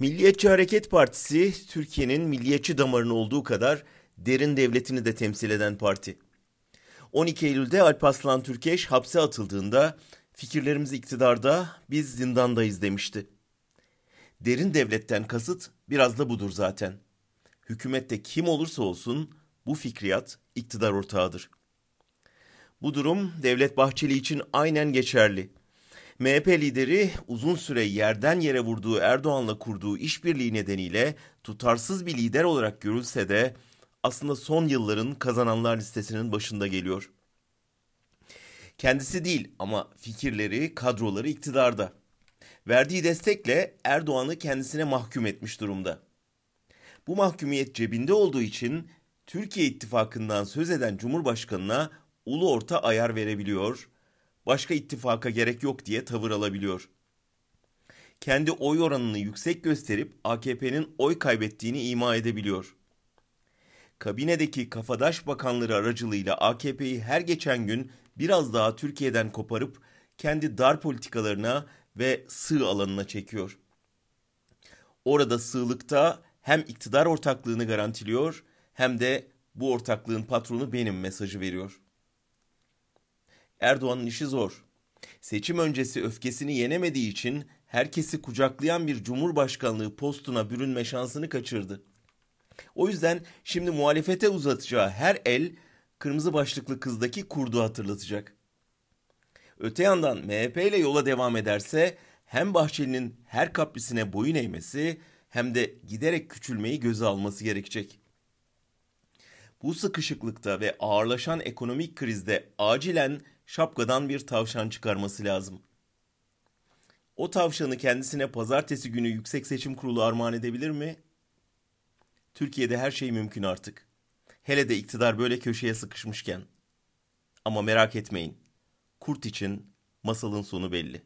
Milliyetçi Hareket Partisi, Türkiye'nin milliyetçi damarının olduğu kadar derin devletini de temsil eden parti. 12 Eylül'de Alparslan Türkeş hapse atıldığında fikirlerimiz iktidarda, biz zindandayız demişti. Derin devletten kasıt biraz da budur zaten. Hükümette kim olursa olsun bu fikriyat iktidar ortağıdır. Bu durum Devlet Bahçeli için aynen geçerli. MHP lideri uzun süre yerden yere vurduğu Erdoğan'la kurduğu işbirliği nedeniyle tutarsız bir lider olarak görülse de aslında son yılların kazananlar listesinin başında geliyor. Kendisi değil ama fikirleri, kadroları iktidarda. Verdiği destekle Erdoğan'ı kendisine mahkum etmiş durumda. Bu mahkumiyet cebinde olduğu için Türkiye ittifakından söz eden Cumhurbaşkanına ulu orta ayar verebiliyor, başka ittifaka gerek yok diye tavır alabiliyor. Kendi oy oranını yüksek gösterip AKP'nin oy kaybettiğini ima edebiliyor. Kabinedeki kafadaş bakanları aracılığıyla AKP'yi her geçen gün biraz daha Türkiye'den koparıp kendi dar politikalarına ve sığ alanına çekiyor. Orada sığlıkta hem iktidar ortaklığını garantiliyor hem de bu ortaklığın patronu benim mesajı veriyor. Erdoğan'ın işi zor. Seçim öncesi öfkesini yenemediği için herkesi kucaklayan bir cumhurbaşkanlığı postuna bürünme şansını kaçırdı. O yüzden şimdi muhalefete uzatacağı her el kırmızı başlıklı kızdaki kurdu hatırlatacak. Öte yandan MHP ile yola devam ederse hem Bahçeli'nin her kaprisine boyun eğmesi hem de giderek küçülmeyi göze alması gerekecek. Bu sıkışıklıkta ve ağırlaşan ekonomik krizde acilen şapkadan bir tavşan çıkarması lazım. O tavşanı kendisine pazartesi günü Yüksek Seçim Kurulu armağan edebilir mi? Türkiye'de her şey mümkün artık. Hele de iktidar böyle köşeye sıkışmışken. Ama merak etmeyin. Kurt için masalın sonu belli.